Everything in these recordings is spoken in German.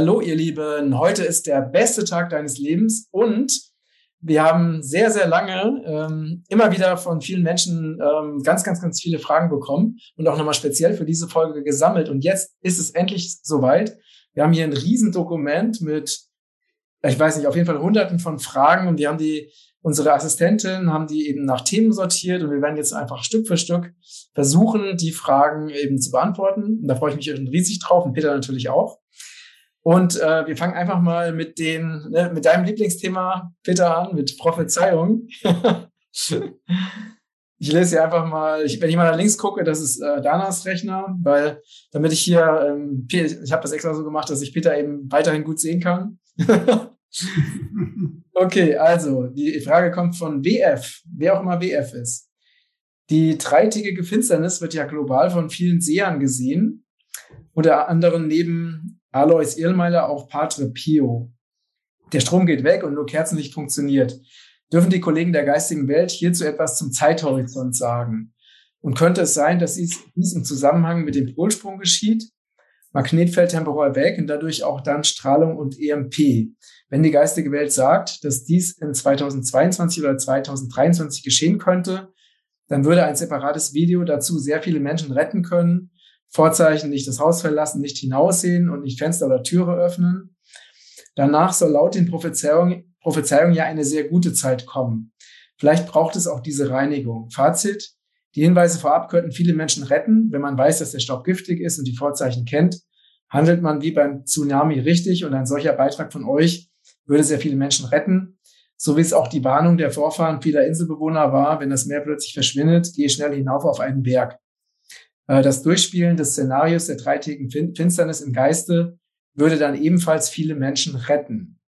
Hallo, ihr Lieben. Heute ist der beste Tag deines Lebens und wir haben sehr, sehr lange ähm, immer wieder von vielen Menschen ähm, ganz, ganz, ganz viele Fragen bekommen und auch nochmal speziell für diese Folge gesammelt. Und jetzt ist es endlich soweit. Wir haben hier ein Riesendokument mit, ich weiß nicht, auf jeden Fall hunderten von Fragen und die haben die, unsere Assistentin haben die eben nach Themen sortiert und wir werden jetzt einfach Stück für Stück versuchen, die Fragen eben zu beantworten. Und da freue ich mich riesig drauf und Peter natürlich auch. Und äh, wir fangen einfach mal mit den, ne, mit deinem Lieblingsthema, Peter, an, mit Prophezeiung. ich lese hier einfach mal, ich, wenn ich mal nach links gucke, das ist äh, Danas Rechner, weil damit ich hier, ähm, ich habe das extra so gemacht, dass ich Peter eben weiterhin gut sehen kann. okay, also die Frage kommt von WF, wer auch immer WF ist. Die dreitägige Finsternis wird ja global von vielen Sehern gesehen, unter anderem neben Alois Irlmeiler auch Patre Pio. Der Strom geht weg und nur Kerzenlicht funktioniert. Dürfen die Kollegen der geistigen Welt hierzu etwas zum Zeithorizont sagen? Und könnte es sein, dass dies, dies im Zusammenhang mit dem Polsprung geschieht? Magnetfeld temporär weg und dadurch auch dann Strahlung und EMP. Wenn die geistige Welt sagt, dass dies in 2022 oder 2023 geschehen könnte, dann würde ein separates Video dazu sehr viele Menschen retten können Vorzeichen nicht das Haus verlassen, nicht hinaussehen und nicht Fenster oder Türe öffnen. Danach soll laut den Prophezeiungen, Prophezeiungen ja eine sehr gute Zeit kommen. Vielleicht braucht es auch diese Reinigung. Fazit. Die Hinweise vorab könnten viele Menschen retten. Wenn man weiß, dass der Staub giftig ist und die Vorzeichen kennt, handelt man wie beim Tsunami richtig und ein solcher Beitrag von euch würde sehr viele Menschen retten. So wie es auch die Warnung der Vorfahren vieler Inselbewohner war, wenn das Meer plötzlich verschwindet, gehe schnell hinauf auf einen Berg. Äh, das Durchspielen des Szenarios der dreitägigen Finsternis im Geiste würde dann ebenfalls viele Menschen retten.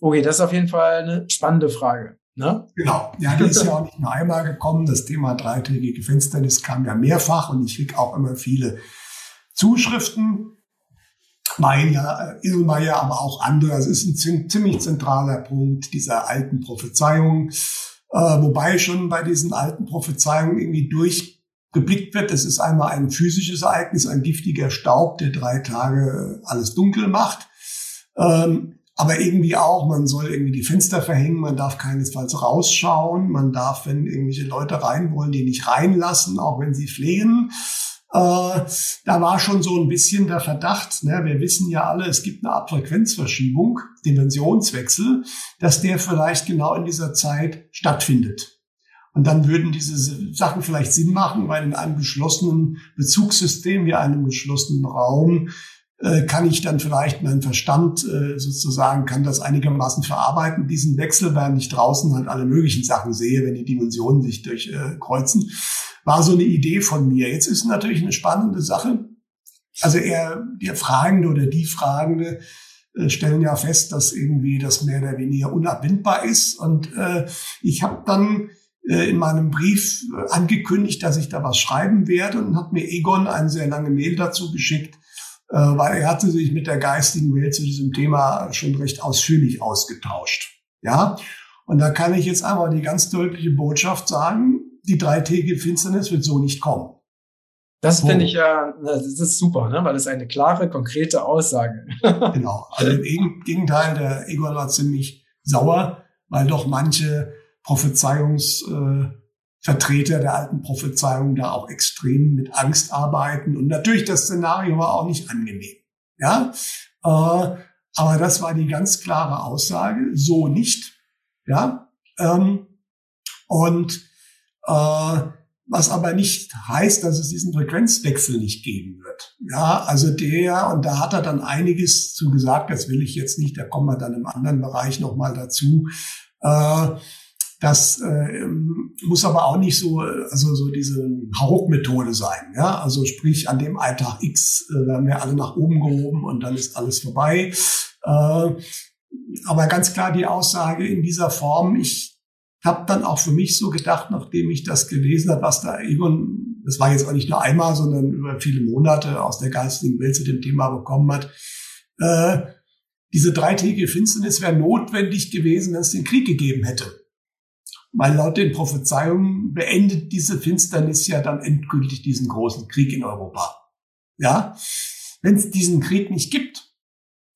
Okay, das ist auf jeden Fall eine spannende Frage. Ne? Genau. Ja, die ist ja auch nicht nur einmal gekommen. Das Thema dreitägige Finsternis kam ja mehrfach und ich krieg auch immer viele Zuschriften. Mein ja, äh, Irlmeier, aber auch andere. Es ist ein ziemlich zentraler Punkt dieser alten Prophezeiungen. Äh, wobei schon bei diesen alten Prophezeiungen irgendwie durch geblickt wird. Das ist einmal ein physisches Ereignis, ein giftiger Staub, der drei Tage alles dunkel macht. Ähm, aber irgendwie auch, man soll irgendwie die Fenster verhängen, man darf keinesfalls rausschauen, man darf, wenn irgendwelche Leute rein wollen, die nicht reinlassen, auch wenn sie flehen. Äh, da war schon so ein bisschen der Verdacht, ne? wir wissen ja alle, es gibt eine Art Frequenzverschiebung, Dimensionswechsel, dass der vielleicht genau in dieser Zeit stattfindet. Und dann würden diese Sachen vielleicht Sinn machen, weil in einem geschlossenen Bezugssystem wie einem geschlossenen Raum äh, kann ich dann vielleicht mein Verstand äh, sozusagen, kann das einigermaßen verarbeiten, diesen Wechsel, während ich draußen halt alle möglichen Sachen sehe, wenn die Dimensionen sich durchkreuzen. Äh, War so eine Idee von mir. Jetzt ist natürlich eine spannende Sache. Also er, der Fragende oder die Fragende stellen ja fest, dass irgendwie das mehr oder weniger unabwindbar ist. Und ich habe dann in meinem Brief äh, angekündigt, dass ich da was schreiben werde und hat mir Egon eine sehr lange Mail dazu geschickt, äh, weil er hatte sich mit der geistigen Welt zu diesem Thema schon recht ausführlich ausgetauscht. Ja, und da kann ich jetzt einmal die ganz deutliche Botschaft sagen, die dreitägige Finsternis wird so nicht kommen. Das finde ich ja, das ist super, ne? weil es eine klare, konkrete Aussage. genau. Also im Gegenteil, der Egon war ziemlich sauer, weil doch manche Prophezeiungsvertreter äh, der alten Prophezeiung da auch extrem mit Angst arbeiten. Und natürlich das Szenario war auch nicht angenehm. Ja, äh, aber das war die ganz klare Aussage, so nicht. Ja, ähm, und äh, was aber nicht heißt, dass es diesen Frequenzwechsel nicht geben wird. Ja, also der, und da hat er dann einiges zu gesagt, das will ich jetzt nicht, da kommen wir dann im anderen Bereich nochmal dazu. Äh, das äh, muss aber auch nicht so, also so diese Hauruck-Methode sein. Ja? Also sprich, an dem Alltag X äh, werden wir alle nach oben gehoben und dann ist alles vorbei. Äh, aber ganz klar die Aussage in dieser Form, ich habe dann auch für mich so gedacht, nachdem ich das gelesen habe, was da Egon, das war jetzt auch nicht nur einmal, sondern über viele Monate aus der geistigen Welt zu dem Thema bekommen hat, äh, diese dreitägige Finsternis wäre notwendig gewesen, wenn es den Krieg gegeben hätte. Weil laut den Prophezeiungen beendet diese Finsternis ja dann endgültig diesen großen Krieg in Europa. Ja, wenn es diesen Krieg nicht gibt,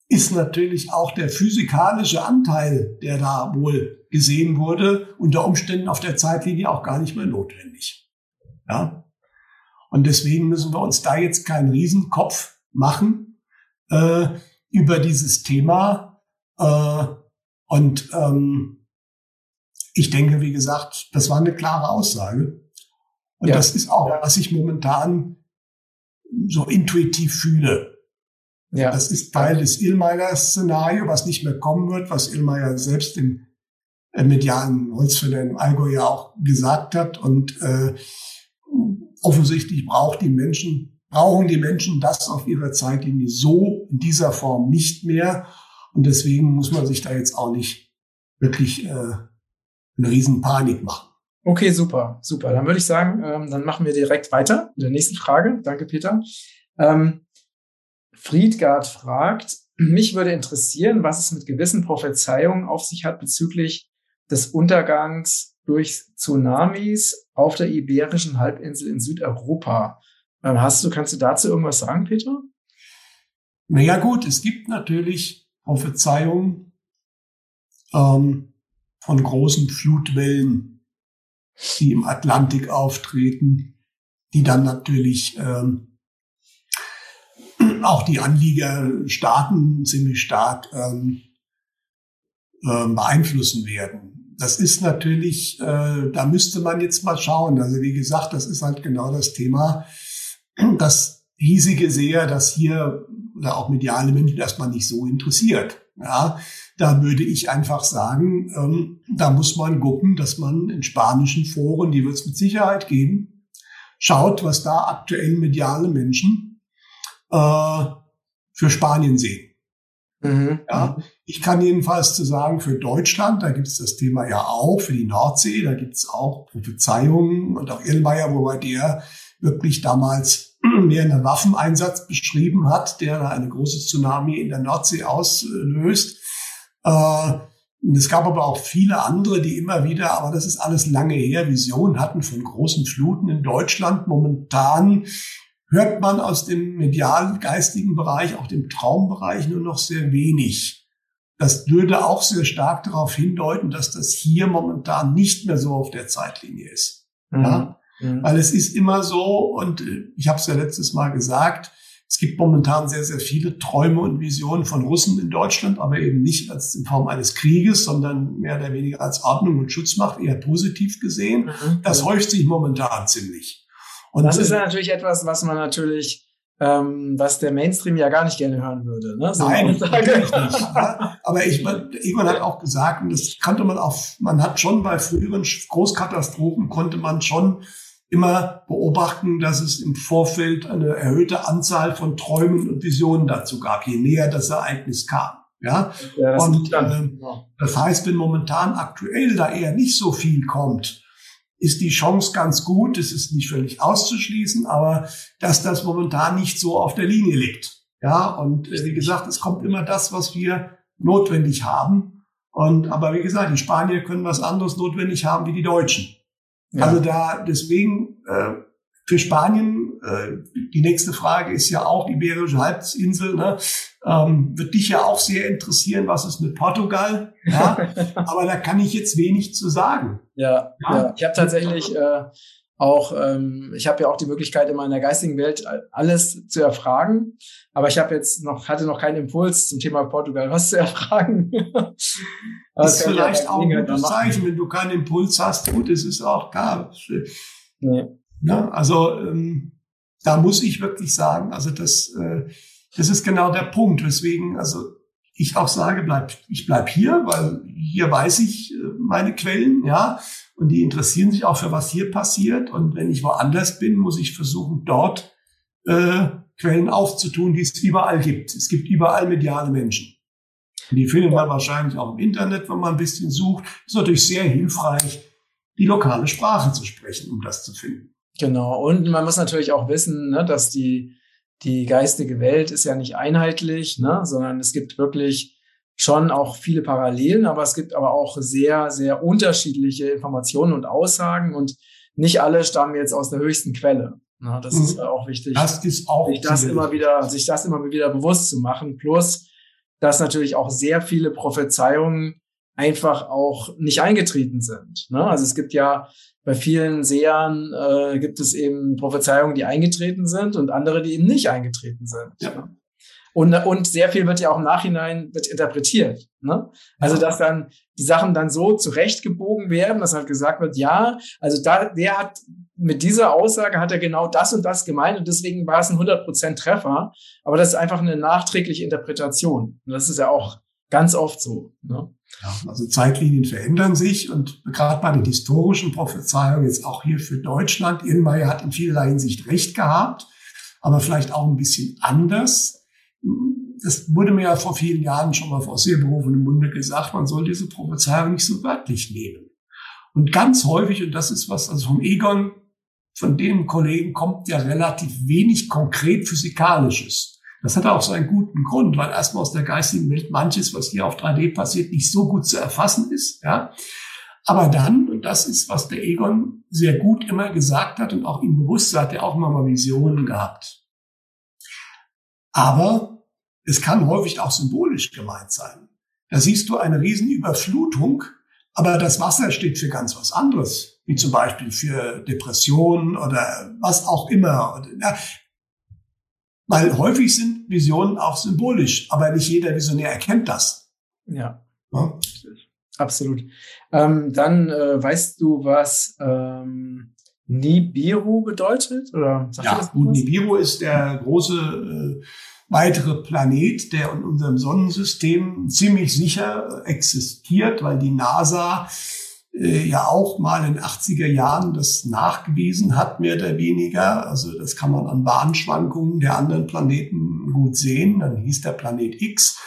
ist natürlich auch der physikalische Anteil, der da wohl gesehen wurde, unter Umständen auf der Zeitlinie auch gar nicht mehr notwendig. Ja. Und deswegen müssen wir uns da jetzt keinen Riesenkopf machen äh, über dieses Thema. Äh, und ähm, ich denke, wie gesagt, das war eine klare Aussage. Und ja. das ist auch, was ich momentan so intuitiv fühle. Ja. Das ist Teil des Illmeier-Szenario, was nicht mehr kommen wird, was Illmeier selbst im äh, medialen Holzfäller im Allgäu ja auch gesagt hat. Und äh, offensichtlich braucht die Menschen, brauchen die Menschen das auf ihrer Zeitlinie so in dieser Form nicht mehr. Und deswegen muss man sich da jetzt auch nicht wirklich äh, eine riesen Panik machen. Okay, super, super. Dann würde ich sagen, ähm, dann machen wir direkt weiter mit der nächsten Frage. Danke, Peter. Ähm, Friedgard fragt, mich würde interessieren, was es mit gewissen Prophezeiungen auf sich hat bezüglich des Untergangs durch Tsunamis auf der Iberischen Halbinsel in Südeuropa. Ähm, hast du, kannst du dazu irgendwas sagen, Peter? Naja gut, es gibt natürlich Prophezeiungen ähm, von großen Flutwellen, die im Atlantik auftreten, die dann natürlich ähm, auch die Anliegerstaaten ziemlich stark ähm, äh, beeinflussen werden. Das ist natürlich, äh, da müsste man jetzt mal schauen. Also wie gesagt, das ist halt genau das Thema. Das hiesige sehr, dass hier oder auch mediale Menschen erstmal nicht so interessiert. Ja, da würde ich einfach sagen, ähm, da muss man gucken, dass man in spanischen Foren, die wird es mit Sicherheit geben, schaut, was da aktuell mediale Menschen äh, für Spanien sehen. Mhm. Ja, ich kann jedenfalls zu sagen, für Deutschland, da gibt es das Thema ja auch, für die Nordsee, da gibt es auch Prophezeiungen und auch Irlmeier, wobei der wirklich damals mehr einen Waffeneinsatz beschrieben hat, der da eine große Tsunami in der Nordsee auslöst. Äh, es gab aber auch viele andere, die immer wieder, aber das ist alles lange her, Visionen hatten von großen Fluten in Deutschland. Momentan hört man aus dem medial-geistigen Bereich, auch dem Traumbereich nur noch sehr wenig. Das würde auch sehr stark darauf hindeuten, dass das hier momentan nicht mehr so auf der Zeitlinie ist. Mhm. Ja? Mhm. Weil es ist immer so, und äh, ich habe es ja letztes Mal gesagt, es gibt momentan sehr, sehr viele Träume und Visionen von Russen in Deutschland, aber eben nicht als in Form eines Krieges, sondern mehr oder weniger als Ordnung und Schutzmacht, eher positiv gesehen. Mhm. Das häuft sich momentan ziemlich. Und das ist ja natürlich etwas, was man natürlich, ähm, was der Mainstream ja gar nicht gerne hören würde. Ne? So Nein, natürlich nicht. Aber ich, irgendwann hat auch gesagt, und das kannte man auch, man hat schon bei früheren Großkatastrophen konnte man schon immer beobachten, dass es im Vorfeld eine erhöhte Anzahl von Träumen und Visionen dazu gab, je näher das Ereignis kam. Ja, ja das und äh, das heißt, wenn momentan aktuell da eher nicht so viel kommt, ist die Chance ganz gut. Es ist nicht völlig auszuschließen, aber dass das momentan nicht so auf der Linie liegt. Ja, und wie gesagt, es kommt immer das, was wir notwendig haben. Und, aber wie gesagt, die Spanier können was anderes notwendig haben wie die Deutschen. Ja. Also da, deswegen, äh, für Spanien, äh, die nächste Frage ist ja auch die Iberische Halbinsel, ne? ähm, wird dich ja auch sehr interessieren, was ist mit Portugal. Ja? Aber da kann ich jetzt wenig zu sagen. Ja, ja. ich habe tatsächlich äh, auch, ähm, ich habe ja auch die Möglichkeit, immer in der geistigen Welt alles zu erfragen. Aber ich habe jetzt noch, hatte noch keinen Impuls zum Thema Portugal was zu erfragen. das ist vielleicht auch ein gutes Zeichen, wenn du keinen Impuls hast. Gut, es ist auch klar. Nee. Ja, also ähm, da muss ich wirklich sagen, also das, äh, das ist genau der Punkt, weswegen also ich auch sage, bleib, ich bleib hier, weil hier weiß ich äh, meine Quellen, ja, und die interessieren sich auch für was hier passiert. Und wenn ich woanders bin, muss ich versuchen, dort äh, Quellen aufzutun, die es überall gibt. Es gibt überall mediale Menschen. Die findet man wahrscheinlich auch im Internet, wenn man ein bisschen sucht. ist natürlich sehr hilfreich, die lokale Sprache zu sprechen, um das zu finden. Genau. Und man muss natürlich auch wissen, ne, dass die, die geistige Welt ist ja nicht einheitlich, ne, sondern es gibt wirklich schon auch viele Parallelen, aber es gibt aber auch sehr, sehr unterschiedliche Informationen und Aussagen und nicht alle stammen jetzt aus der höchsten Quelle. Ne, das mhm. ist auch wichtig. Das ist auch sich das immer wieder, sich das immer wieder bewusst zu machen. Plus, dass natürlich auch sehr viele Prophezeiungen einfach auch nicht eingetreten sind. Ne? Also es gibt ja bei vielen Sehern äh, gibt es eben Prophezeiungen, die eingetreten sind und andere, die eben nicht eingetreten sind. Ja. Ne? Und, und sehr viel wird ja auch im Nachhinein wird interpretiert. Ne? Also, dass dann die Sachen dann so zurechtgebogen werden, dass halt gesagt wird, ja, also da, der hat mit dieser Aussage hat er genau das und das gemeint und deswegen war es ein 100% Treffer. Aber das ist einfach eine nachträgliche Interpretation. Und das ist ja auch ganz oft so. Ne? Ja, also Zeitlinien verändern sich und gerade bei den historischen Prophezeiungen, jetzt auch hier für Deutschland, Irrenmeier hat in vielerlei Hinsicht recht gehabt, aber vielleicht auch ein bisschen anders. Das wurde mir ja vor vielen Jahren schon mal aus sehr berufenem Munde gesagt, man soll diese Prophezeiung nicht so wörtlich nehmen. Und ganz häufig, und das ist was, also vom Egon, von dem Kollegen kommt ja relativ wenig konkret Physikalisches. Das hat auch so einen guten Grund, weil erstmal aus der geistigen Welt manches, was hier auf 3D passiert, nicht so gut zu erfassen ist. Ja. Aber dann, und das ist, was der Egon sehr gut immer gesagt hat und auch ihm bewusst hat, er auch immer mal Visionen gehabt. Aber es kann häufig auch symbolisch gemeint sein. Da siehst du eine Riesenüberflutung, aber das Wasser steht für ganz was anderes, wie zum Beispiel für Depressionen oder was auch immer. Weil häufig sind Visionen auch symbolisch, aber nicht jeder Visionär erkennt das. Ja. ja? Absolut. Ähm, dann äh, weißt du, was ähm, Nibiru bedeutet? Oder ja, gut, Nibiru ist der große äh, weitere Planet, der in unserem Sonnensystem ziemlich sicher existiert, weil die NASA äh, ja auch mal in 80er Jahren das nachgewiesen hat, mehr oder weniger. Also das kann man an Bahnschwankungen der anderen Planeten gut sehen. Dann hieß der Planet X.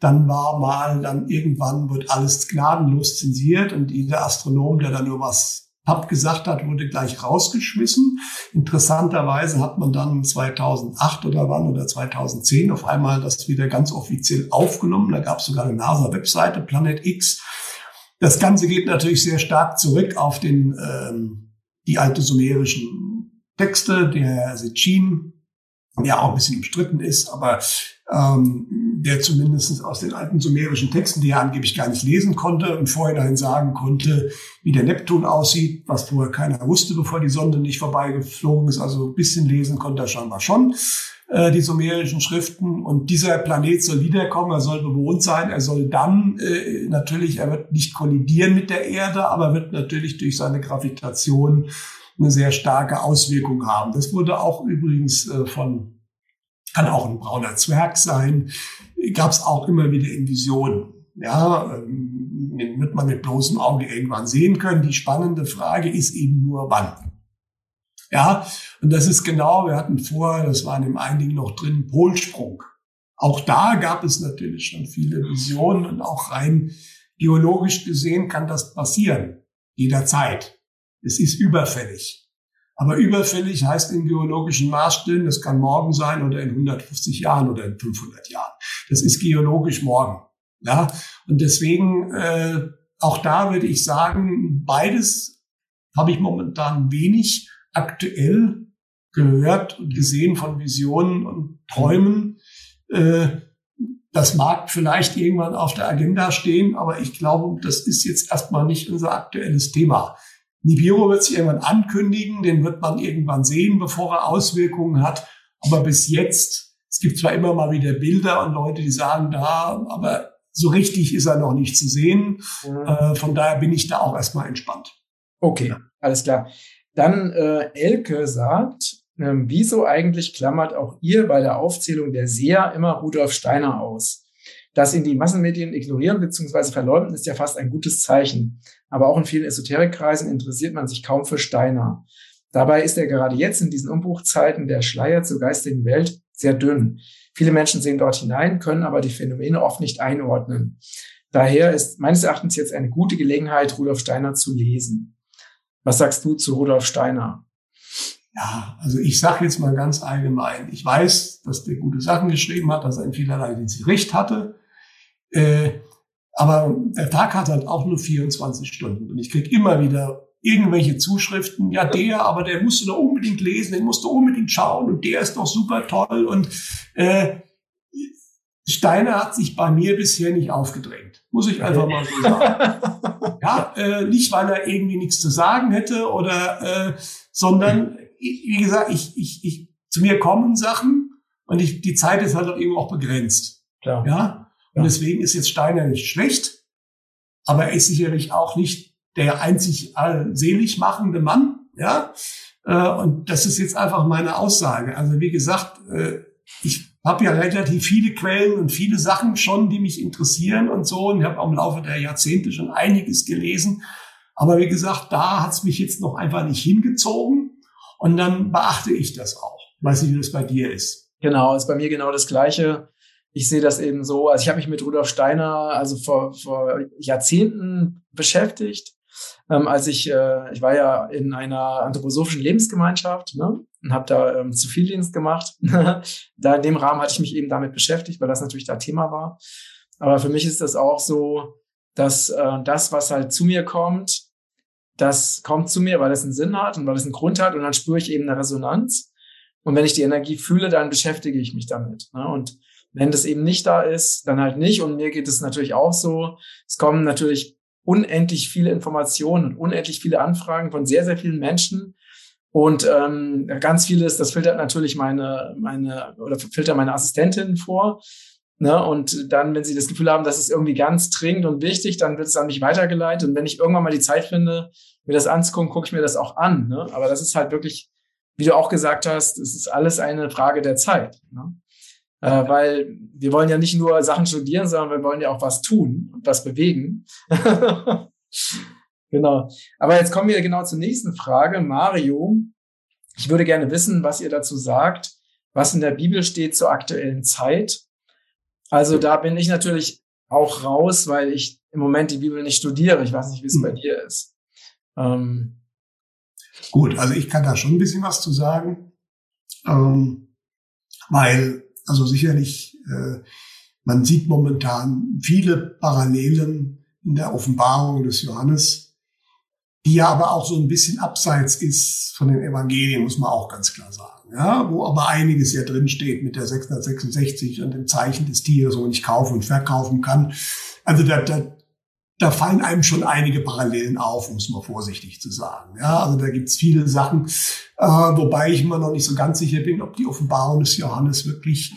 Dann war mal, dann irgendwann wird alles gnadenlos zensiert und jeder Astronom, der da nur was Gesagt hat, wurde gleich rausgeschmissen. Interessanterweise hat man dann 2008 oder wann oder 2010 auf einmal das wieder ganz offiziell aufgenommen. Da gab es sogar eine NASA-Webseite, Planet X. Das Ganze geht natürlich sehr stark zurück auf den, ähm, die alte sumerischen Texte, der Sitchin, der auch ein bisschen umstritten ist, aber ähm, der zumindest aus den alten sumerischen Texten, die er angeblich gar nicht lesen konnte, im Vorhinein sagen konnte, wie der Neptun aussieht, was vorher keiner wusste, bevor die Sonde nicht vorbeigeflogen ist. Also ein bisschen lesen konnte er scheinbar schon. Äh, die sumerischen Schriften. Und dieser Planet soll wiederkommen, er soll bewohnt sein, er soll dann äh, natürlich, er wird nicht kollidieren mit der Erde, aber wird natürlich durch seine Gravitation eine sehr starke Auswirkung haben. Das wurde auch übrigens äh, von, kann auch ein brauner Zwerg sein, gab es auch immer wieder in Visionen. Ja, ähm, wird man mit bloßem Auge irgendwann sehen können. Die spannende Frage ist eben nur, wann. Ja, und das ist genau, wir hatten vorher, das war in dem einigen noch drin, Polsprung. Auch da gab es natürlich schon viele Visionen und auch rein geologisch gesehen kann das passieren. Jederzeit. Es ist überfällig. Aber überfällig heißt in geologischen Maßstäben, das kann morgen sein oder in 150 Jahren oder in 500 Jahren. Das ist geologisch morgen. Ja, und deswegen äh, auch da würde ich sagen, beides habe ich momentan wenig aktuell gehört und gesehen von Visionen und Träumen. Äh, das mag vielleicht irgendwann auf der Agenda stehen, aber ich glaube, das ist jetzt erstmal nicht unser aktuelles Thema. Nibiru wird sich irgendwann ankündigen, den wird man irgendwann sehen, bevor er Auswirkungen hat. Aber bis jetzt, es gibt zwar immer mal wieder Bilder und Leute, die sagen, da, aber so richtig ist er noch nicht zu sehen. Mhm. Äh, von daher bin ich da auch erstmal entspannt. Okay, alles klar. Dann äh, Elke sagt, äh, wieso eigentlich klammert auch ihr bei der Aufzählung der Seher immer Rudolf Steiner aus? Das ihn die Massenmedien ignorieren bzw. verleugnen, ist ja fast ein gutes Zeichen. Aber auch in vielen Esoterikkreisen interessiert man sich kaum für Steiner. Dabei ist er gerade jetzt in diesen Umbruchzeiten der Schleier zur geistigen Welt sehr dünn. Viele Menschen sehen dort hinein, können aber die Phänomene oft nicht einordnen. Daher ist meines Erachtens jetzt eine gute Gelegenheit, Rudolf Steiner zu lesen. Was sagst du zu Rudolf Steiner? Ja, also ich sage jetzt mal ganz allgemein. Ich weiß, dass der gute Sachen geschrieben hat, dass er in vielerlei Recht hatte. Äh, aber der Tag hat halt auch nur 24 Stunden. Und ich krieg immer wieder irgendwelche Zuschriften. Ja, der, aber der musst du doch unbedingt lesen, den musst du unbedingt schauen und der ist doch super toll. Und äh, Steiner hat sich bei mir bisher nicht aufgedrängt. Muss ich einfach mal so sagen. ja, äh, nicht weil er irgendwie nichts zu sagen hätte oder, äh, sondern wie gesagt, ich, ich, ich, zu mir kommen Sachen und ich, die Zeit ist halt auch eben auch begrenzt. Klar. Ja. Und deswegen ist jetzt Steiner nicht schlecht, aber er ist sicherlich auch nicht der einzig selig machende Mann. Ja. Äh, und das ist jetzt einfach meine Aussage. Also wie gesagt, äh, ich habe ja relativ viele Quellen und viele Sachen schon, die mich interessieren und so. Und ich habe auch im Laufe der Jahrzehnte schon einiges gelesen. Aber wie gesagt, da hat es mich jetzt noch einfach nicht hingezogen. Und dann beachte ich das auch. weiß nicht, wie das bei dir ist. Genau, ist bei mir genau das Gleiche. Ich sehe das eben so. Also ich habe mich mit Rudolf Steiner also vor, vor Jahrzehnten beschäftigt. Ähm, als ich, äh, ich war ja in einer anthroposophischen Lebensgemeinschaft, ne? und habe da ähm, Zivildienst gemacht. da in dem Rahmen hatte ich mich eben damit beschäftigt, weil das natürlich da Thema war. Aber für mich ist das auch so, dass äh, das, was halt zu mir kommt, das kommt zu mir, weil es einen Sinn hat und weil es einen Grund hat und dann spüre ich eben eine Resonanz. Und wenn ich die Energie fühle, dann beschäftige ich mich damit. Ne? Und wenn das eben nicht da ist, dann halt nicht. Und mir geht es natürlich auch so. Es kommen natürlich unendlich viele Informationen und unendlich viele Anfragen von sehr, sehr vielen Menschen. Und ähm, ganz vieles, das filtert natürlich meine, meine, oder filtert meine Assistentin vor. Ne? Und dann, wenn sie das Gefühl haben, das ist irgendwie ganz dringend und wichtig, dann wird es an mich weitergeleitet. Und wenn ich irgendwann mal die Zeit finde, mir das anzugucken, gucke ich mir das auch an. Ne? Aber das ist halt wirklich, wie du auch gesagt hast, es ist alles eine Frage der Zeit. Ne? Äh, weil wir wollen ja nicht nur Sachen studieren, sondern wir wollen ja auch was tun und was bewegen. Genau. Aber jetzt kommen wir genau zur nächsten Frage. Mario, ich würde gerne wissen, was ihr dazu sagt, was in der Bibel steht zur aktuellen Zeit. Also da bin ich natürlich auch raus, weil ich im Moment die Bibel nicht studiere. Ich weiß nicht, wie es bei hm. dir ist. Ähm, Gut, also ich kann da schon ein bisschen was zu sagen, ähm, weil also sicherlich äh, man sieht momentan viele Parallelen in der Offenbarung des Johannes die ja aber auch so ein bisschen abseits ist von den Evangelien, muss man auch ganz klar sagen. Ja, wo aber einiges ja drin steht mit der 666 und dem Zeichen des Tieres, wo man nicht kaufen und verkaufen kann. Also da, da, da fallen einem schon einige Parallelen auf, um es mal vorsichtig zu sagen. Ja, also da gibt's viele Sachen, äh, wobei ich immer noch nicht so ganz sicher bin, ob die Offenbarung des Johannes wirklich,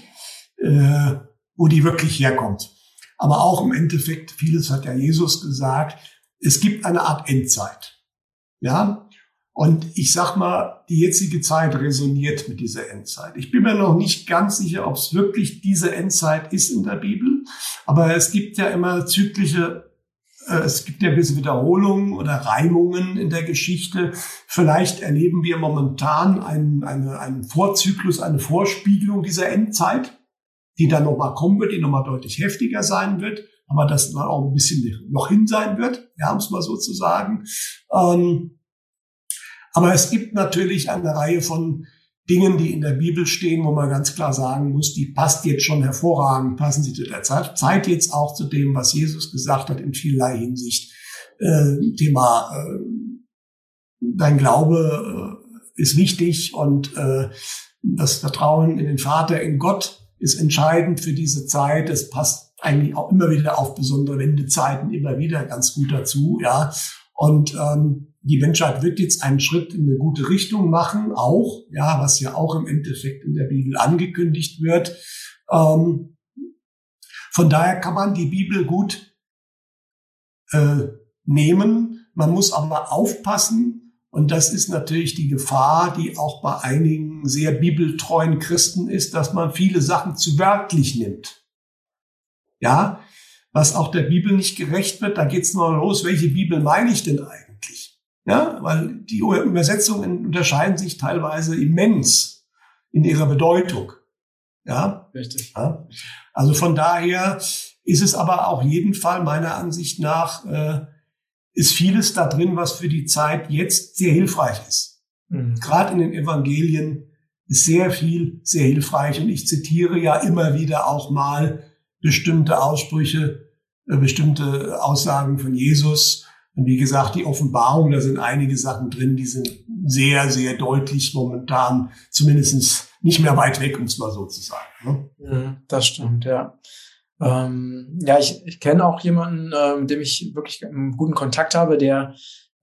äh, wo die wirklich herkommt. Aber auch im Endeffekt, vieles hat ja Jesus gesagt, es gibt eine Art Endzeit. Ja, und ich sag mal, die jetzige Zeit resoniert mit dieser Endzeit. Ich bin mir noch nicht ganz sicher, ob es wirklich diese Endzeit ist in der Bibel, aber es gibt ja immer zyklische, es gibt ja gewisse Wiederholungen oder Reimungen in der Geschichte. Vielleicht erleben wir momentan einen, eine, einen Vorzyklus, eine Vorspiegelung dieser Endzeit, die dann nochmal kommen wird, die nochmal deutlich heftiger sein wird aber das dann auch ein bisschen noch hin sein wird, ja, um es mal so zu sagen. Ähm, aber es gibt natürlich eine Reihe von Dingen, die in der Bibel stehen, wo man ganz klar sagen muss, die passt jetzt schon hervorragend, passen sie zu der Zeit, Zeit jetzt auch zu dem, was Jesus gesagt hat in vielerlei Hinsicht. Äh, Thema äh, dein Glaube äh, ist wichtig und äh, das Vertrauen in den Vater, in Gott ist entscheidend für diese Zeit. Es passt eigentlich auch immer wieder auf besondere Wendezeiten immer wieder ganz gut dazu, ja. Und ähm, die Menschheit wird jetzt einen Schritt in eine gute Richtung machen, auch, ja, was ja auch im Endeffekt in der Bibel angekündigt wird. Ähm, von daher kann man die Bibel gut äh, nehmen. Man muss aber aufpassen, und das ist natürlich die Gefahr, die auch bei einigen sehr bibeltreuen Christen ist, dass man viele Sachen zu wörtlich nimmt ja, was auch der Bibel nicht gerecht wird. Da geht's noch los, welche Bibel meine ich denn eigentlich? Ja, weil die Übersetzungen unterscheiden sich teilweise immens in ihrer Bedeutung. Ja, richtig. Ja? Also von daher ist es aber auch jeden Fall meiner Ansicht nach äh, ist vieles da drin, was für die Zeit jetzt sehr hilfreich ist. Mhm. Gerade in den Evangelien ist sehr viel sehr hilfreich und ich zitiere ja immer wieder auch mal bestimmte Aussprüche, äh, bestimmte Aussagen von Jesus. Und wie gesagt, die Offenbarung, da sind einige Sachen drin, die sind sehr, sehr deutlich momentan, zumindestens nicht mehr weit weg, um es mal so zu sagen. Ne? Mhm, das stimmt, ja. Ähm, ja, ich, ich kenne auch jemanden, äh, mit dem ich wirklich einen guten Kontakt habe, der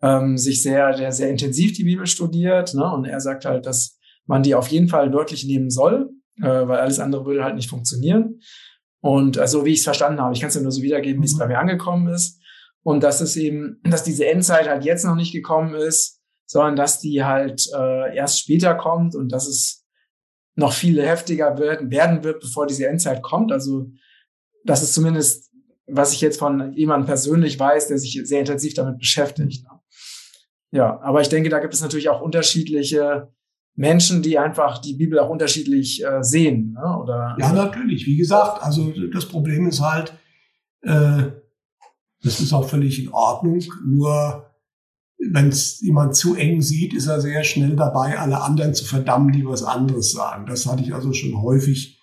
ähm, sich sehr, der sehr intensiv die Bibel studiert. Ne? Und er sagt halt, dass man die auf jeden Fall wörtlich nehmen soll, äh, weil alles andere würde halt nicht funktionieren. Und also wie ich es verstanden habe, ich kann es ja nur so wiedergeben, wie es mhm. bei mir angekommen ist. Und dass es eben, dass diese Endzeit halt jetzt noch nicht gekommen ist, sondern dass die halt äh, erst später kommt und dass es noch viel heftiger wird, werden wird, bevor diese Endzeit kommt. Also das ist zumindest, was ich jetzt von jemandem persönlich weiß, der sich sehr intensiv damit beschäftigt. Ne? Ja, aber ich denke, da gibt es natürlich auch unterschiedliche Menschen, die einfach die Bibel auch unterschiedlich äh, sehen. Ne? Oder, ja, natürlich. Wie gesagt, also das Problem ist halt, äh, das ist auch völlig in Ordnung. Nur wenn es jemand zu eng sieht, ist er sehr schnell dabei, alle anderen zu verdammen, die was anderes sagen. Das hatte ich also schon häufig,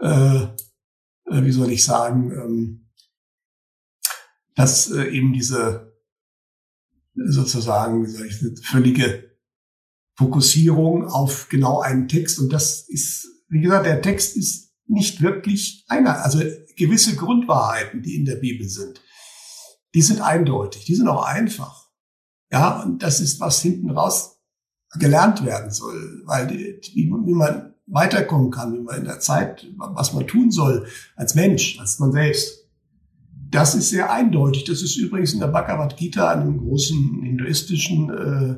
äh, äh wie soll ich sagen, ähm, dass äh, eben diese sozusagen, wie soll ich, völlige Fokussierung auf genau einen Text. Und das ist, wie gesagt, der Text ist nicht wirklich einer. Also gewisse Grundwahrheiten, die in der Bibel sind, die sind eindeutig, die sind auch einfach. Ja, und das ist, was hinten raus gelernt werden soll, weil die, wie, man weiterkommen kann, wie man in der Zeit, was man tun soll als Mensch, als man selbst. Das ist sehr eindeutig. Das ist übrigens in der Bhagavad Gita, einem großen hinduistischen äh,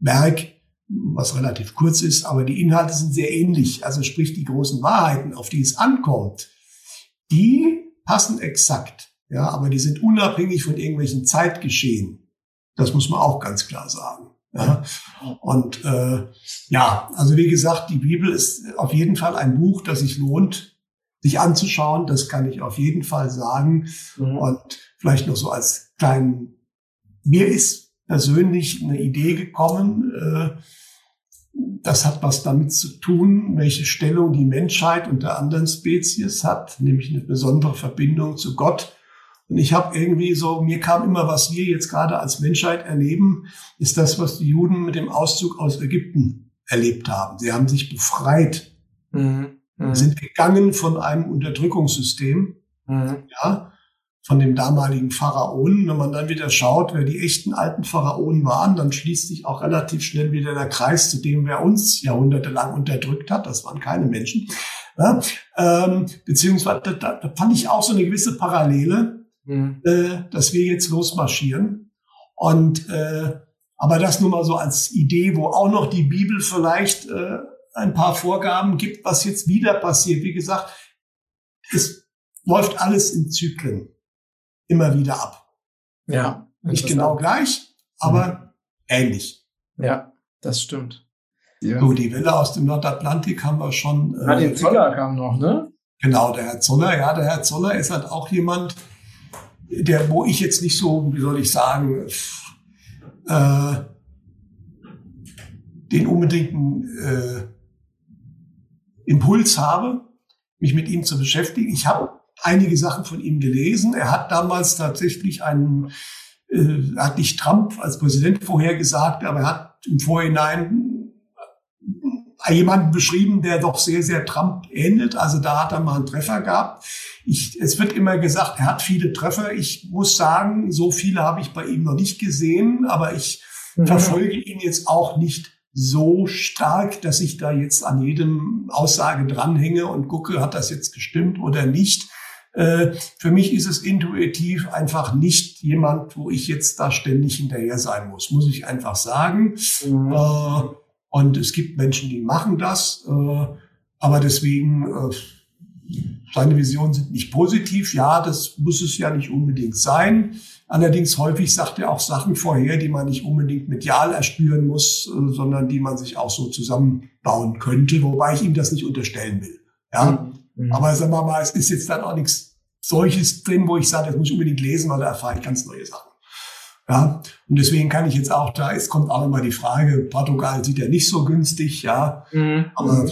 Werk, was relativ kurz ist, aber die Inhalte sind sehr ähnlich. Also sprich, die großen Wahrheiten, auf die es ankommt, die passen exakt. Ja, aber die sind unabhängig von irgendwelchen Zeitgeschehen. Das muss man auch ganz klar sagen. Ja. Und äh, ja, also wie gesagt, die Bibel ist auf jeden Fall ein Buch, das sich lohnt, sich anzuschauen. Das kann ich auf jeden Fall sagen. Mhm. Und vielleicht noch so als kleinen, mir ist persönlich eine Idee gekommen, äh, das hat was damit zu tun, welche Stellung die Menschheit unter anderen Spezies hat, nämlich eine besondere Verbindung zu Gott. Und ich habe irgendwie so, mir kam immer, was wir jetzt gerade als Menschheit erleben, ist das, was die Juden mit dem Auszug aus Ägypten erlebt haben. Sie haben sich befreit, mhm. Mhm. sind gegangen von einem Unterdrückungssystem, mhm. ja, von dem damaligen Pharaonen. Wenn man dann wieder schaut, wer die echten alten Pharaonen waren, dann schließt sich auch relativ schnell wieder der Kreis zu dem, wer uns jahrhundertelang unterdrückt hat. Das waren keine Menschen. Ja, ähm, beziehungsweise da, da fand ich auch so eine gewisse Parallele, mhm. äh, dass wir jetzt losmarschieren. Und äh, aber das nur mal so als Idee, wo auch noch die Bibel vielleicht äh, ein paar Vorgaben gibt, was jetzt wieder passiert. Wie gesagt, es läuft alles in Zyklen immer wieder ab. Ja. Nicht genau gleich, aber mhm. ähnlich. Ja, das stimmt. Ja. So, die Welle aus dem Nordatlantik haben wir schon. Äh, Martin Zoller kam noch, ne? Genau, der Herr Zoller. Ja, der Herr Zoller ist halt auch jemand, der, wo ich jetzt nicht so, wie soll ich sagen, äh, den unbedingten äh, Impuls habe, mich mit ihm zu beschäftigen. Ich habe einige Sachen von ihm gelesen. Er hat damals tatsächlich einen, äh, hat nicht Trump als Präsident vorhergesagt, aber er hat im Vorhinein jemanden beschrieben, der doch sehr, sehr Trump ähnelt. Also da hat er mal einen Treffer gehabt. Ich, es wird immer gesagt, er hat viele Treffer. Ich muss sagen, so viele habe ich bei ihm noch nicht gesehen, aber ich mhm. verfolge ihn jetzt auch nicht so stark, dass ich da jetzt an jedem Aussage dranhänge und gucke, hat das jetzt gestimmt oder nicht. Äh, für mich ist es intuitiv einfach nicht jemand, wo ich jetzt da ständig hinterher sein muss, muss ich einfach sagen. Mhm. Äh, und es gibt Menschen, die machen das, äh, aber deswegen, seine Visionen sind nicht positiv. Ja, das muss es ja nicht unbedingt sein. Allerdings häufig sagt er auch Sachen vorher, die man nicht unbedingt medial erspüren muss, sondern die man sich auch so zusammenbauen könnte, wobei ich ihm das nicht unterstellen will. Ja, Mhm. Aber sagen wir mal, es ist jetzt dann auch nichts solches drin, wo ich sage, das muss ich unbedingt lesen, weil da erfahre ich ganz neue Sachen. Ja, und deswegen kann ich jetzt auch da, es kommt auch immer die Frage, Portugal sieht ja nicht so günstig, ja. Mhm. Aber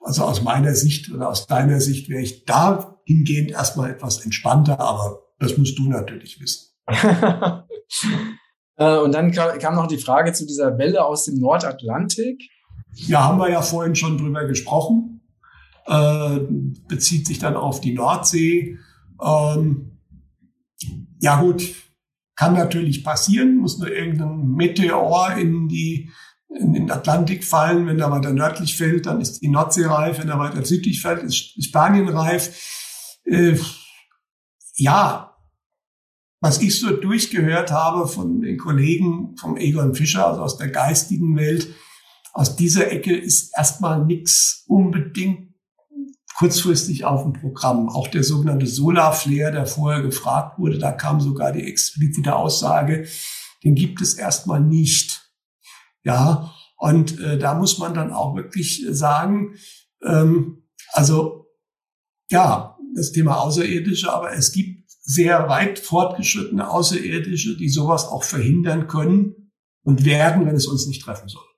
also aus meiner Sicht oder aus deiner Sicht wäre ich da hingehend erstmal etwas entspannter, aber das musst du natürlich wissen. Äh, und dann kam noch die Frage zu dieser Welle aus dem Nordatlantik. Ja, haben wir ja vorhin schon drüber gesprochen. Äh, bezieht sich dann auf die Nordsee. Ähm, ja gut, kann natürlich passieren, muss nur irgendein Meteor in die in den Atlantik fallen. Wenn er weiter nördlich fällt, dann ist die Nordsee reif. Wenn er weiter südlich fällt, ist Spanien reif. Äh, ja, was ich so durchgehört habe von den Kollegen vom Egon Fischer, also aus der geistigen Welt, aus dieser Ecke ist erstmal nichts unbedingt kurzfristig auf dem Programm. Auch der sogenannte Solar Flare, der vorher gefragt wurde, da kam sogar die explizite Aussage, den gibt es erstmal nicht. Ja, und äh, da muss man dann auch wirklich sagen, ähm, also ja, das Thema Außerirdische, aber es gibt sehr weit fortgeschrittene Außerirdische, die sowas auch verhindern können und werden, wenn es uns nicht treffen soll.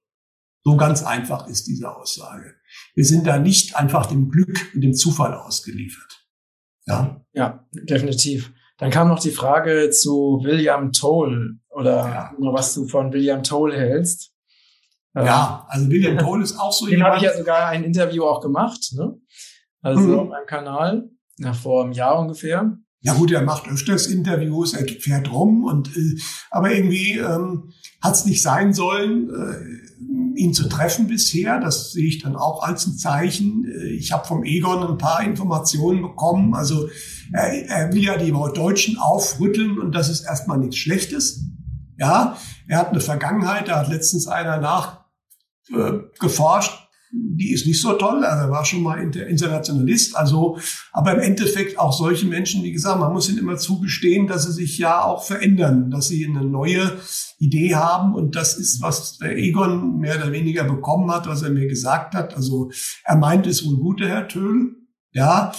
So ganz einfach ist diese Aussage. Wir sind da nicht einfach dem Glück und dem Zufall ausgeliefert. Ja, ja definitiv. Dann kam noch die Frage zu William Toll oder ja. was du von William Toll hältst. Ja, also William Toll ist auch so jemand. Dem habe ich ja sogar ein Interview auch gemacht, ne? Also mhm. auf meinem Kanal, ja, vor einem Jahr ungefähr. Ja gut, er macht öfters Interviews, er fährt rum und äh, aber irgendwie ähm, hat es nicht sein sollen, äh, ihn zu treffen bisher. Das sehe ich dann auch als ein Zeichen. Äh, ich habe vom Egon ein paar Informationen bekommen. Also er, er will ja die Deutschen aufrütteln und das ist erstmal nichts Schlechtes. Ja, er hat eine Vergangenheit, da hat letztens einer nach äh, geforscht, die ist nicht so toll. Also er war schon mal Internationalist. Also, aber im Endeffekt auch solche Menschen, wie gesagt, man muss ihnen immer zugestehen, dass sie sich ja auch verändern, dass sie eine neue Idee haben. Und das ist, was der Egon mehr oder weniger bekommen hat, was er mir gesagt hat. Also er meint es wohl gut, der Herr Töhl. Ja,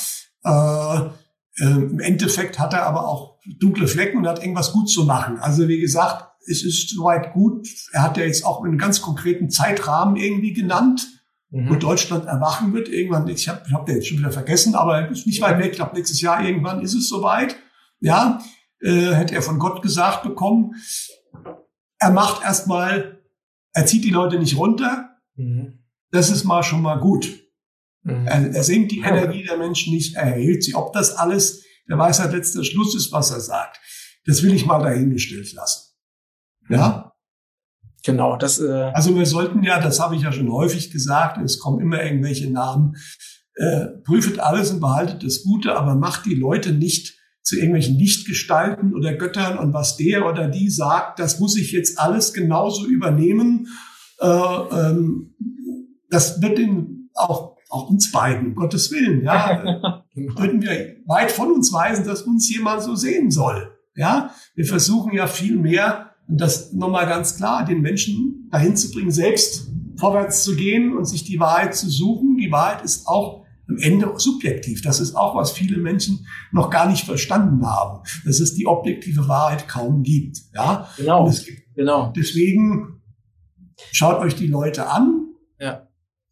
äh, äh, im Endeffekt hat er aber auch dunkle Flecken und hat irgendwas gut zu machen. Also wie gesagt, es ist soweit gut. Er hat ja jetzt auch einen ganz konkreten Zeitrahmen irgendwie genannt mhm. wo Deutschland erwachen wird. Irgendwann, ich habe ich hab den jetzt schon wieder vergessen, aber ist nicht weit weg. Ich glaube, nächstes Jahr irgendwann ist es soweit. Ja, äh, hätte er von Gott gesagt bekommen. Er macht erstmal, er zieht die Leute nicht runter. Mhm. Das ist mal schon mal gut. Mhm. Er, er senkt die Energie der Menschen nicht, er erhält sie. Ob das alles der Weisheit letzter Schluss ist, was er sagt, das will ich mal dahingestellt lassen. Ja? Genau, das. Äh also wir sollten ja, das habe ich ja schon häufig gesagt, es kommen immer irgendwelche Namen. Äh, prüfet alles und behaltet das Gute, aber macht die Leute nicht zu irgendwelchen Lichtgestalten oder Göttern und was der oder die sagt, das muss ich jetzt alles genauso übernehmen. Äh, ähm, das wird den auch auch uns beiden, um Gottes Willen, ja, würden wir weit von uns weisen, dass uns jemand so sehen soll. Ja, wir versuchen ja viel mehr das nochmal ganz klar, den Menschen dahin zu bringen, selbst vorwärts zu gehen und sich die Wahrheit zu suchen. Die Wahrheit ist auch am Ende subjektiv. Das ist auch, was viele Menschen noch gar nicht verstanden haben, dass es die objektive Wahrheit kaum gibt. Ja, genau. Gibt, genau. Deswegen schaut euch die Leute an. Ja.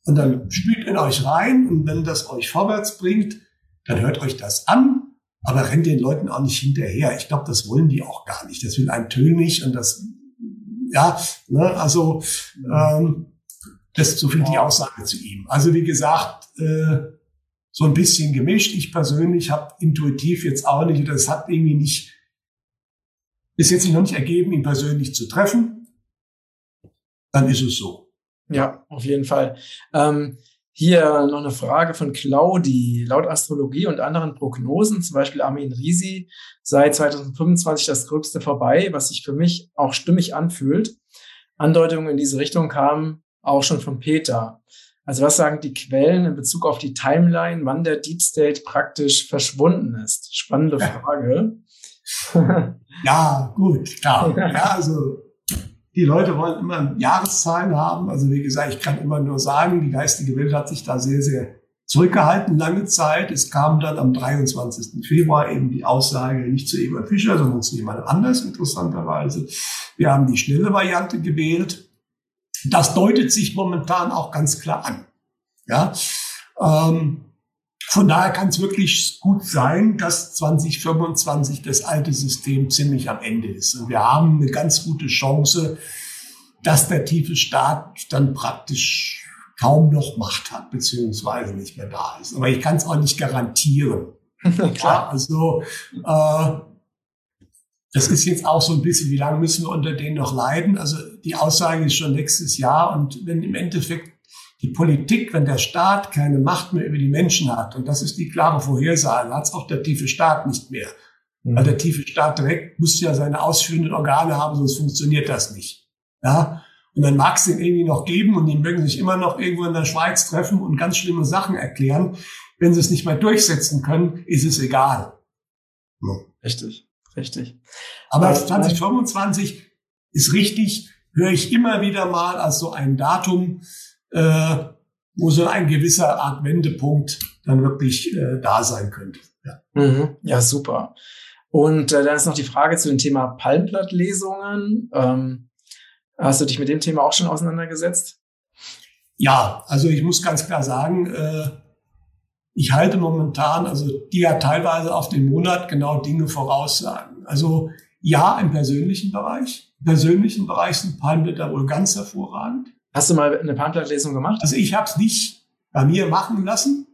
Und dann spült in euch rein. Und wenn das euch vorwärts bringt, dann hört euch das an aber rennt den Leuten auch nicht hinterher. Ich glaube, das wollen die auch gar nicht. Das will ein Tön nicht und das, ja, ne, also ähm, das so viel die Aussage zu ihm. Also wie gesagt, äh, so ein bisschen gemischt. Ich persönlich habe intuitiv jetzt auch nicht, das hat irgendwie nicht, bis jetzt noch nicht ergeben, ihn persönlich zu treffen. Dann ist es so. Ja, auf jeden Fall. Ähm, hier noch eine Frage von Claudi. Laut Astrologie und anderen Prognosen, zum Beispiel Armin Risi, sei 2025 das Gröbste vorbei, was sich für mich auch stimmig anfühlt. Andeutungen in diese Richtung kamen auch schon von Peter. Also was sagen die Quellen in Bezug auf die Timeline, wann der Deep State praktisch verschwunden ist? Spannende Frage. ja, gut, klar. Ja, also die Leute wollen immer Jahreszahlen haben. Also wie gesagt, ich kann immer nur sagen, die geistige Welt hat sich da sehr, sehr zurückgehalten lange Zeit. Es kam dann am 23. Februar eben die Aussage nicht zu Eber Fischer, sondern zu jemand anders, interessanterweise. Wir haben die schnelle Variante gewählt. Das deutet sich momentan auch ganz klar an. Ja, ähm, von daher kann es wirklich gut sein, dass 2025 das alte System ziemlich am Ende ist. Und wir haben eine ganz gute Chance, dass der tiefe Staat dann praktisch kaum noch Macht hat, beziehungsweise nicht mehr da ist. Aber ich kann es auch nicht garantieren. Klar. also äh, das ist jetzt auch so ein bisschen, wie lange müssen wir unter denen noch leiden? Also die Aussage ist schon nächstes Jahr und wenn im Endeffekt die Politik, wenn der Staat keine Macht mehr über die Menschen hat, und das ist die klare Vorhersage, hat es auch der tiefe Staat nicht mehr. Mhm. Weil der tiefe Staat direkt muss ja seine ausführenden Organe haben, sonst funktioniert das nicht. Ja? Und dann mag es den irgendwie noch geben und die mögen sich immer noch irgendwo in der Schweiz treffen und ganz schlimme Sachen erklären. Wenn sie es nicht mehr durchsetzen können, ist es egal. Ja. Richtig, richtig. Aber 2025 ist richtig, höre ich immer wieder mal als so ein Datum, äh, wo so ein gewisser Art Wendepunkt dann wirklich äh, da sein könnte. Ja, mhm. ja super. Und äh, dann ist noch die Frage zu dem Thema Palmblattlesungen. Ähm, Hast du dich mit dem Thema auch schon auseinandergesetzt? Ja, also ich muss ganz klar sagen, äh, ich halte momentan, also die ja teilweise auf den Monat genau Dinge voraussagen. Also ja, im persönlichen Bereich. Im persönlichen Bereich sind Palmblätter wohl ganz hervorragend. Hast du mal eine Palmblattlesung gemacht? Also ich habe es nicht bei mir machen lassen.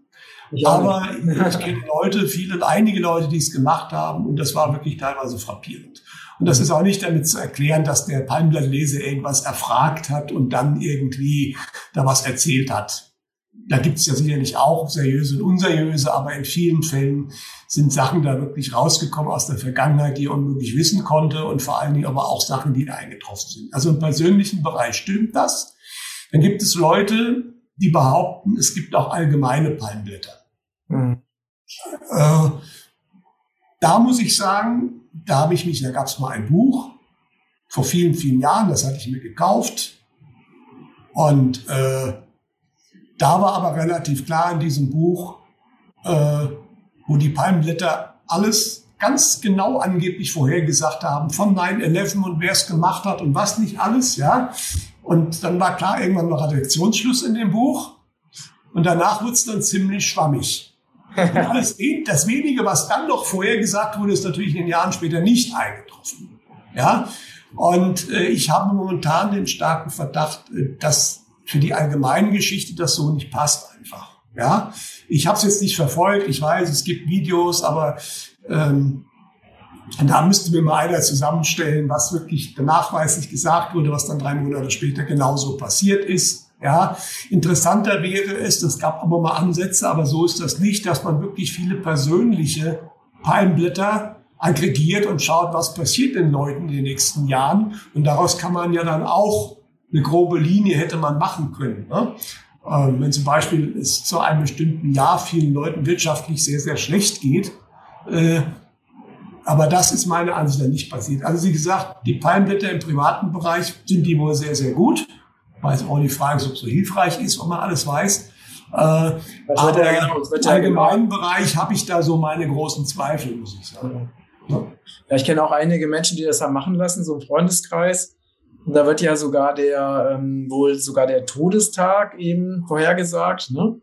Ich aber ich kenne Leute, viele, einige Leute, die es gemacht haben und das war wirklich teilweise frappierend. Und das ist auch nicht damit zu erklären, dass der Palmblattleser irgendwas erfragt hat und dann irgendwie da was erzählt hat. Da gibt es ja sicherlich auch seriöse und unseriöse, aber in vielen Fällen sind Sachen da wirklich rausgekommen aus der Vergangenheit, die er unmöglich wissen konnte und vor allen Dingen aber auch Sachen, die eingetroffen sind. Also im persönlichen Bereich stimmt das. Dann gibt es Leute, die behaupten, es gibt auch allgemeine Palmblätter. Mhm. Äh, da muss ich sagen, da habe ich mich, da gab es mal ein Buch vor vielen, vielen Jahren, das hatte ich mir gekauft. Und äh, da war aber relativ klar in diesem Buch, äh, wo die Palmblätter alles ganz genau angeblich vorhergesagt haben von 9-11 und wer es gemacht hat und was nicht alles, ja. Und dann war klar irgendwann noch Redaktionsschluss in dem Buch. Und danach wurde es dann ziemlich schwammig. Das, das wenige, was dann noch vorher gesagt wurde, ist natürlich in den Jahren später nicht eingetroffen. Ja, und äh, ich habe momentan den starken Verdacht, äh, dass für die allgemeine Geschichte das so nicht passt einfach. Ja, ich habe es jetzt nicht verfolgt. Ich weiß, es gibt Videos, aber ähm, da müsste mir mal einer zusammenstellen, was wirklich nachweislich gesagt wurde, was dann drei Monate später genauso passiert ist. Ja, interessanter wäre es, es gab aber mal Ansätze, aber so ist das nicht, dass man wirklich viele persönliche Palmblätter aggregiert und schaut, was passiert den Leuten in den nächsten Jahren. Und daraus kann man ja dann auch eine grobe Linie hätte man machen können. Ne? Ähm, wenn zum Beispiel es zu einem bestimmten Jahr vielen Leuten wirtschaftlich sehr, sehr schlecht geht. Äh, aber das ist meiner Ansicht nach nicht passiert. Also wie gesagt, die Palmblätter im privaten Bereich sind die wohl sehr, sehr gut weiß auch die Frage, ob es so hilfreich ist, ob man alles weiß. Äh, aber genau, im allgemeinen genau. Bereich habe ich da so meine großen Zweifel, muss ich sagen. Ja, ja ich kenne auch einige Menschen, die das haben machen lassen, so im Freundeskreis. Und da wird ja sogar der, ähm, wohl sogar der Todestag eben vorhergesagt. Ne?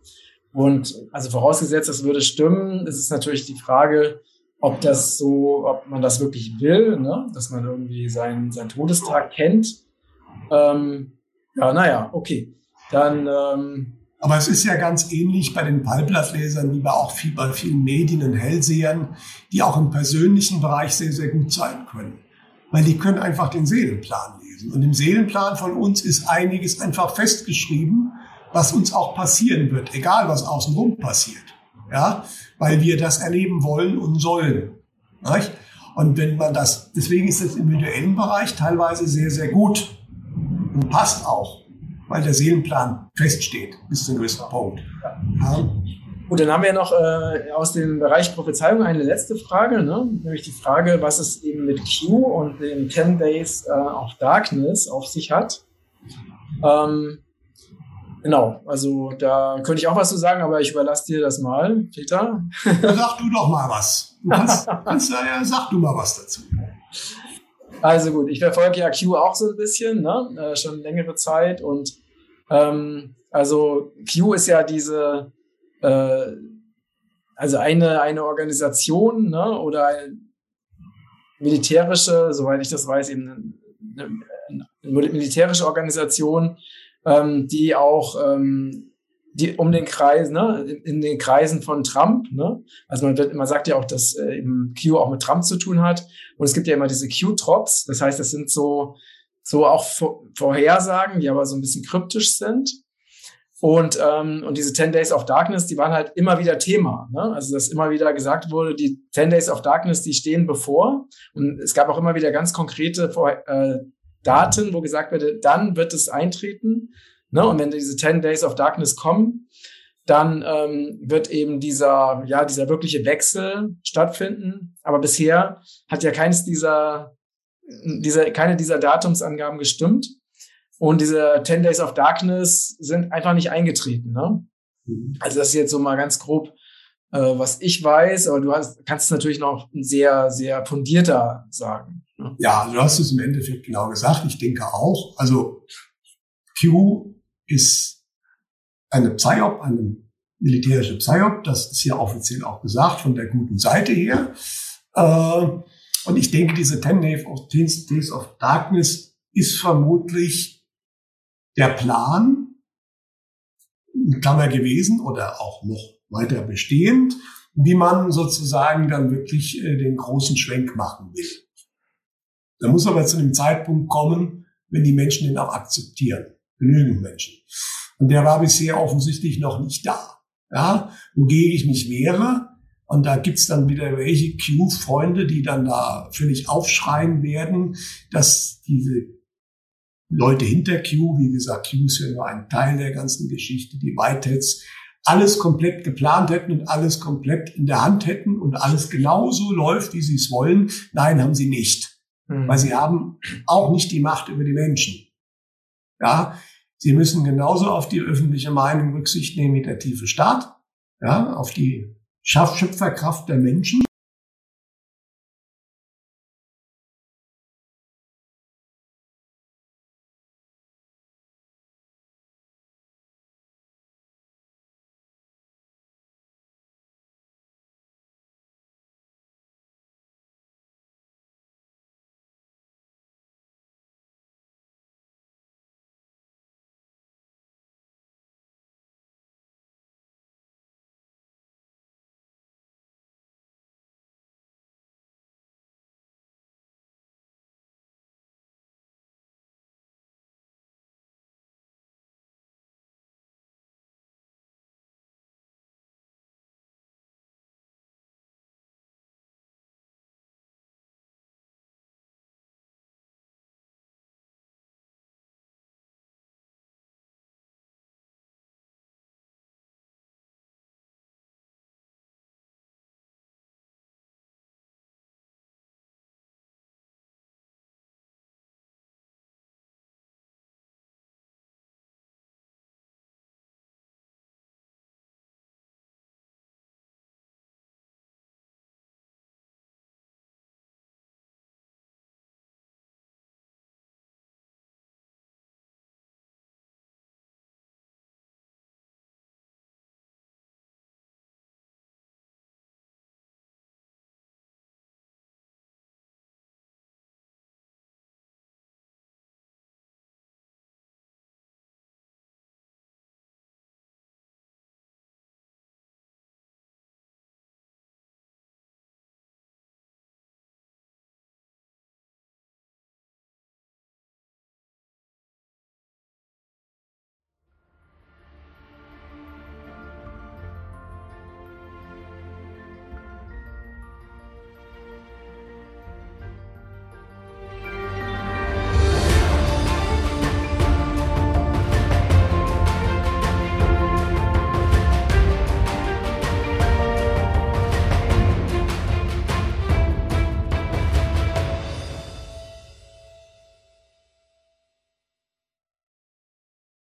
Und also vorausgesetzt, das würde stimmen, ist es natürlich die Frage, ob das so, ob man das wirklich will, ne? dass man irgendwie seinen, seinen Todestag kennt. Ähm, ja, naja, okay. Dann. Ähm, aber es ist ja ganz ähnlich bei den Palmblattlesern wie bei auch viel, bei vielen Medien und Hellsehern, die auch im persönlichen Bereich sehr, sehr gut sein können. Weil die können einfach den Seelenplan lesen. Und im Seelenplan von uns ist einiges einfach festgeschrieben, was uns auch passieren wird, egal was außenrum passiert. Ja, weil wir das erleben wollen und sollen. Nicht? Und wenn man das, deswegen ist das im individuellen Bereich teilweise sehr, sehr gut und passt auch, weil der Seelenplan feststeht bis zu einem gewissen Punkt. Ja. Gut, dann haben wir noch äh, aus dem Bereich Prophezeiung eine letzte Frage, ne? nämlich die Frage, was es eben mit Q und den 10 Days äh, of Darkness auf sich hat. Ähm, genau, also da könnte ich auch was zu sagen, aber ich überlasse dir das mal, Peter. Sag du doch mal was. Du kannst, kannst, ja, sag du mal was dazu. Also gut, ich verfolge ja Q auch so ein bisschen, ne? Äh, schon längere Zeit. Und ähm, also Q ist ja diese, äh, also eine, eine Organisation ne? oder eine militärische, soweit ich das weiß, eben eine, eine militärische Organisation, ähm, die auch ähm, die um den Kreis, ne, in den Kreisen von Trump, ne? Also man wird, man sagt ja auch, dass äh, eben Q auch mit Trump zu tun hat. Und es gibt ja immer diese Q-Trops. Das heißt, das sind so, so auch Vorhersagen, die aber so ein bisschen kryptisch sind. Und, ähm, und diese 10 Days of Darkness, die waren halt immer wieder Thema. Ne? Also, dass immer wieder gesagt wurde, die 10 Days of Darkness, die stehen bevor. Und es gab auch immer wieder ganz konkrete Vor äh, Daten, wo gesagt wurde, dann wird es eintreten. Ne? Und wenn diese 10 Days of Darkness kommen, dann ähm, wird eben dieser, ja, dieser wirkliche Wechsel stattfinden. Aber bisher hat ja keines dieser, dieser, keine dieser Datumsangaben gestimmt. Und diese 10 Days of Darkness sind einfach nicht eingetreten. Ne? Mhm. Also das ist jetzt so mal ganz grob, äh, was ich weiß, aber du hast, kannst es natürlich noch sehr, sehr fundierter sagen. Ne? Ja, du hast es im Endeffekt genau gesagt. Ich denke auch. Also Q ist eine PSYOP, eine militärische PSYOP. Das ist ja offiziell auch gesagt von der guten Seite her. Äh, und ich denke, diese 10 Days of Darkness ist vermutlich der Plan, Klammer gewesen oder auch noch weiter bestehend, wie man sozusagen dann wirklich äh, den großen Schwenk machen will. Da muss aber zu einem Zeitpunkt kommen, wenn die Menschen den auch akzeptieren. Genügend Menschen. Und der war bisher offensichtlich noch nicht da. Ja, wogegen ich mich wehre. Und da gibt's dann wieder welche Q-Freunde, die dann da völlig aufschreien werden, dass diese Leute hinter Q, wie gesagt, Q ist ja nur ein Teil der ganzen Geschichte, die Whiteheads alles komplett geplant hätten und alles komplett in der Hand hätten und alles genauso läuft, wie sie es wollen. Nein, haben sie nicht. Mhm. Weil sie haben auch nicht die Macht über die Menschen. Ja, sie müssen genauso auf die öffentliche Meinung Rücksicht nehmen wie der tiefe Staat. Ja, auf die Schöpferkraft der Menschen.